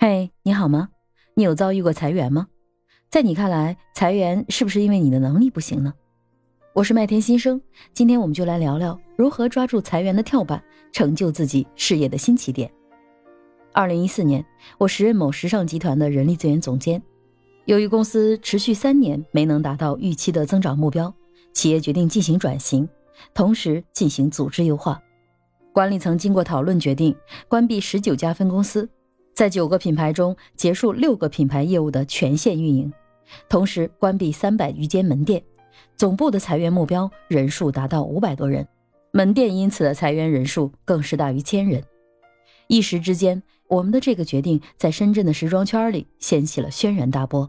嘿，你好吗？你有遭遇过裁员吗？在你看来，裁员是不是因为你的能力不行呢？我是麦田新生，今天我们就来聊聊如何抓住裁员的跳板，成就自己事业的新起点。二零一四年，我时任某时尚集团的人力资源总监，由于公司持续三年没能达到预期的增长目标，企业决定进行转型，同时进行组织优化。管理层经过讨论决定关闭十九家分公司。在九个品牌中结束六个品牌业务的全线运营，同时关闭三百余间门店，总部的裁员目标人数达到五百多人，门店因此的裁员人数更是大于千人。一时之间，我们的这个决定在深圳的时装圈里掀起了轩然大波，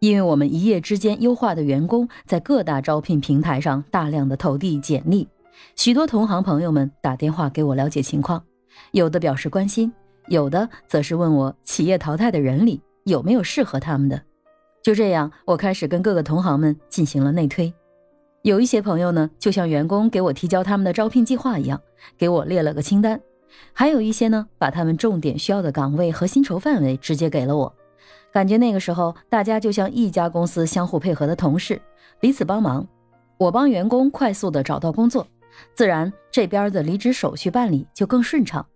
因为我们一夜之间优化的员工在各大招聘平台上大量的投递简历，许多同行朋友们打电话给我了解情况，有的表示关心。有的则是问我企业淘汰的人里有没有适合他们的。就这样，我开始跟各个同行们进行了内推。有一些朋友呢，就像员工给我提交他们的招聘计划一样，给我列了个清单；还有一些呢，把他们重点需要的岗位和薪酬范围直接给了我。感觉那个时候，大家就像一家公司相互配合的同事，彼此帮忙。我帮员工快速的找到工作，自然这边的离职手续办理就更顺畅。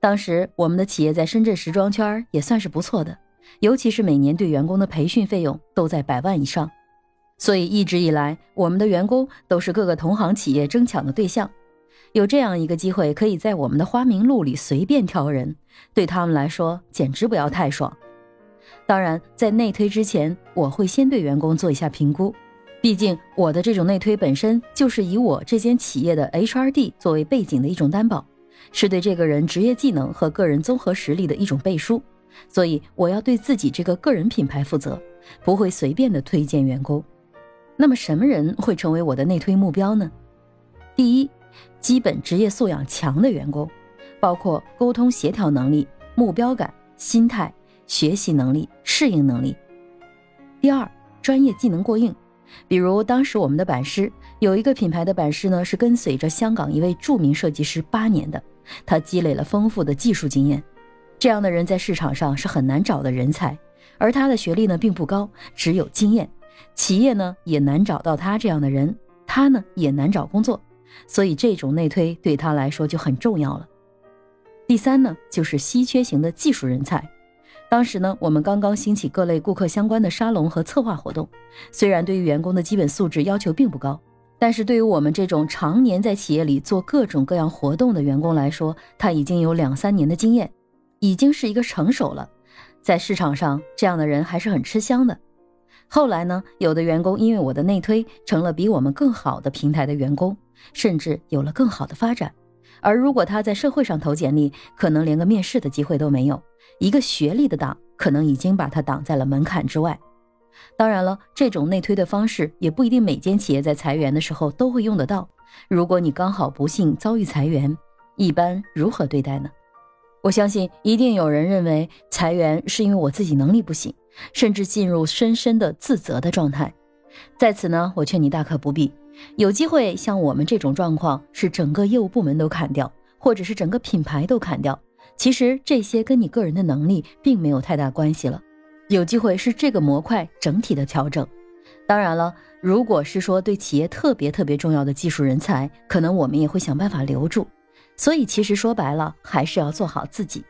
当时我们的企业在深圳时装圈也算是不错的，尤其是每年对员工的培训费用都在百万以上，所以一直以来我们的员工都是各个同行企业争抢的对象。有这样一个机会，可以在我们的花名录里随便挑人，对他们来说简直不要太爽。当然，在内推之前，我会先对员工做一下评估，毕竟我的这种内推本身就是以我这间企业的 HRD 作为背景的一种担保。是对这个人职业技能和个人综合实力的一种背书，所以我要对自己这个个人品牌负责，不会随便的推荐员工。那么什么人会成为我的内推目标呢？第一，基本职业素养强的员工，包括沟通协调能力、目标感、心态、学习能力、适应能力。第二，专业技能过硬。比如当时我们的版师有一个品牌的版师呢，是跟随着香港一位著名设计师八年的，他积累了丰富的技术经验。这样的人在市场上是很难找的人才，而他的学历呢并不高，只有经验，企业呢也难找到他这样的人，他呢也难找工作，所以这种内推对他来说就很重要了。第三呢，就是稀缺型的技术人才。当时呢，我们刚刚兴起各类顾客相关的沙龙和策划活动，虽然对于员工的基本素质要求并不高，但是对于我们这种常年在企业里做各种各样活动的员工来说，他已经有两三年的经验，已经是一个成熟了，在市场上这样的人还是很吃香的。后来呢，有的员工因为我的内推，成了比我们更好的平台的员工，甚至有了更好的发展。而如果他在社会上投简历，可能连个面试的机会都没有。一个学历的档，可能已经把他挡在了门槛之外。当然了，这种内推的方式也不一定每间企业在裁员的时候都会用得到。如果你刚好不幸遭遇裁员，一般如何对待呢？我相信一定有人认为裁员是因为我自己能力不行，甚至进入深深的自责的状态。在此呢，我劝你大可不必。有机会像我们这种状况，是整个业务部门都砍掉，或者是整个品牌都砍掉。其实这些跟你个人的能力并没有太大关系了，有机会是这个模块整体的调整。当然了，如果是说对企业特别特别重要的技术人才，可能我们也会想办法留住。所以其实说白了，还是要做好自己。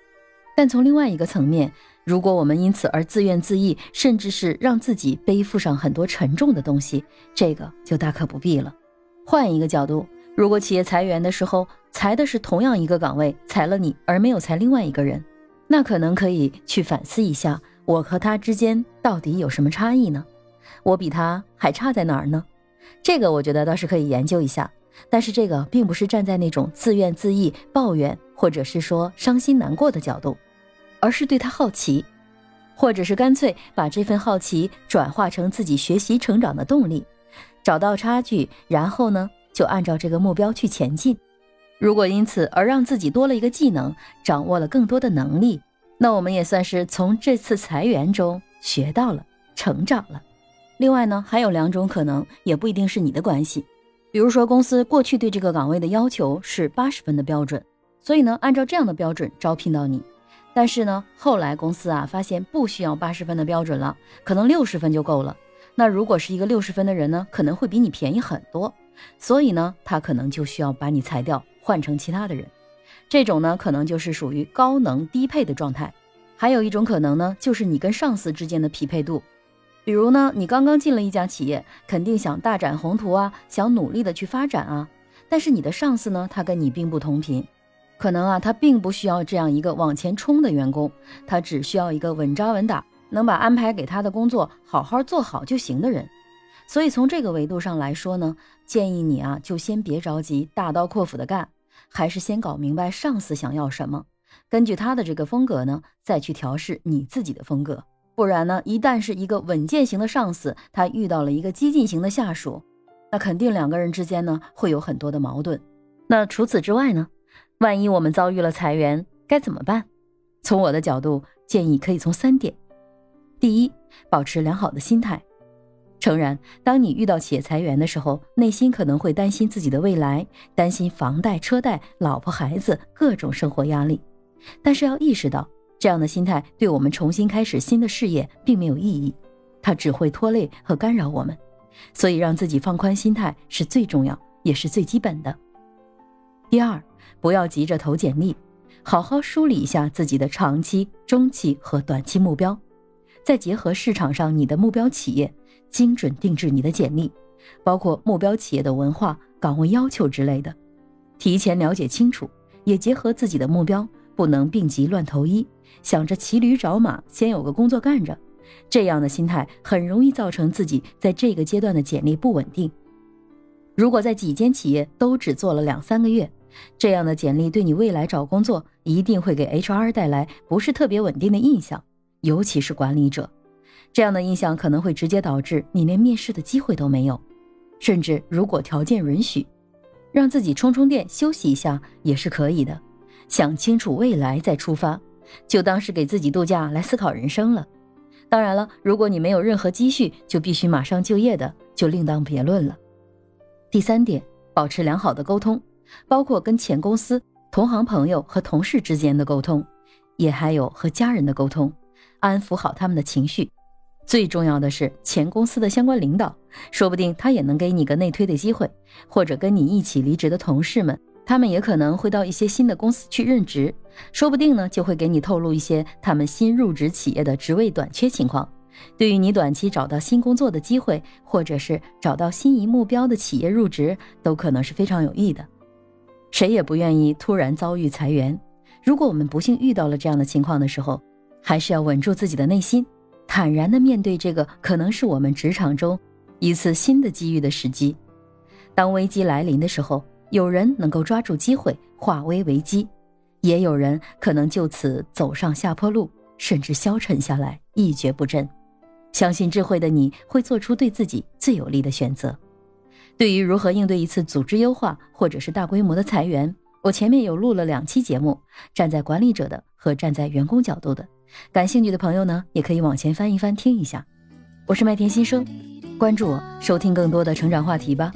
但从另外一个层面，如果我们因此而自怨自艾，甚至是让自己背负上很多沉重的东西，这个就大可不必了。换一个角度。如果企业裁员的时候裁的是同样一个岗位，裁了你而没有裁另外一个人，那可能可以去反思一下，我和他之间到底有什么差异呢？我比他还差在哪儿呢？这个我觉得倒是可以研究一下，但是这个并不是站在那种自怨自艾、抱怨或者是说伤心难过的角度，而是对他好奇，或者是干脆把这份好奇转化成自己学习成长的动力，找到差距，然后呢？就按照这个目标去前进。如果因此而让自己多了一个技能，掌握了更多的能力，那我们也算是从这次裁员中学到了、成长了。另外呢，还有两种可能，也不一定是你的关系。比如说，公司过去对这个岗位的要求是八十分的标准，所以呢，按照这样的标准招聘到你，但是呢，后来公司啊发现不需要八十分的标准了，可能六十分就够了。那如果是一个六十分的人呢，可能会比你便宜很多，所以呢，他可能就需要把你裁掉，换成其他的人。这种呢，可能就是属于高能低配的状态。还有一种可能呢，就是你跟上司之间的匹配度。比如呢，你刚刚进了一家企业，肯定想大展宏图啊，想努力的去发展啊。但是你的上司呢，他跟你并不同频，可能啊，他并不需要这样一个往前冲的员工，他只需要一个稳扎稳打。能把安排给他的工作好好做好就行的人，所以从这个维度上来说呢，建议你啊，就先别着急大刀阔斧的干，还是先搞明白上司想要什么，根据他的这个风格呢，再去调试你自己的风格。不然呢，一旦是一个稳健型的上司，他遇到了一个激进型的下属，那肯定两个人之间呢会有很多的矛盾。那除此之外呢，万一我们遭遇了裁员该怎么办？从我的角度建议可以从三点。第一，保持良好的心态。诚然，当你遇到企业裁员的时候，内心可能会担心自己的未来，担心房贷、车贷、老婆孩子各种生活压力。但是要意识到，这样的心态对我们重新开始新的事业并没有意义，它只会拖累和干扰我们。所以，让自己放宽心态是最重要，也是最基本的。第二，不要急着投简历，好好梳理一下自己的长期、中期和短期目标。再结合市场上你的目标企业，精准定制你的简历，包括目标企业的文化、岗位要求之类的，提前了解清楚，也结合自己的目标，不能病急乱投医，想着骑驴找马，先有个工作干着，这样的心态很容易造成自己在这个阶段的简历不稳定。如果在几间企业都只做了两三个月，这样的简历对你未来找工作一定会给 HR 带来不是特别稳定的印象。尤其是管理者，这样的印象可能会直接导致你连面试的机会都没有。甚至如果条件允许，让自己充充电、休息一下也是可以的。想清楚未来再出发，就当是给自己度假来思考人生了。当然了，如果你没有任何积蓄，就必须马上就业的，就另当别论了。第三点，保持良好的沟通，包括跟前公司、同行、朋友和同事之间的沟通，也还有和家人的沟通。安抚好他们的情绪，最重要的是前公司的相关领导，说不定他也能给你个内推的机会，或者跟你一起离职的同事们，他们也可能会到一些新的公司去任职，说不定呢就会给你透露一些他们新入职企业的职位短缺情况，对于你短期找到新工作的机会，或者是找到心仪目标的企业入职，都可能是非常有益的。谁也不愿意突然遭遇裁员，如果我们不幸遇到了这样的情况的时候。还是要稳住自己的内心，坦然地面对这个可能是我们职场中一次新的机遇的时机。当危机来临的时候，有人能够抓住机会化危为机，也有人可能就此走上下坡路，甚至消沉下来，一蹶不振。相信智慧的你会做出对自己最有利的选择。对于如何应对一次组织优化或者是大规模的裁员，我前面有录了两期节目，站在管理者的和站在员工角度的。感兴趣的朋友呢，也可以往前翻一翻听一下。我是麦田新生，关注我，收听更多的成长话题吧。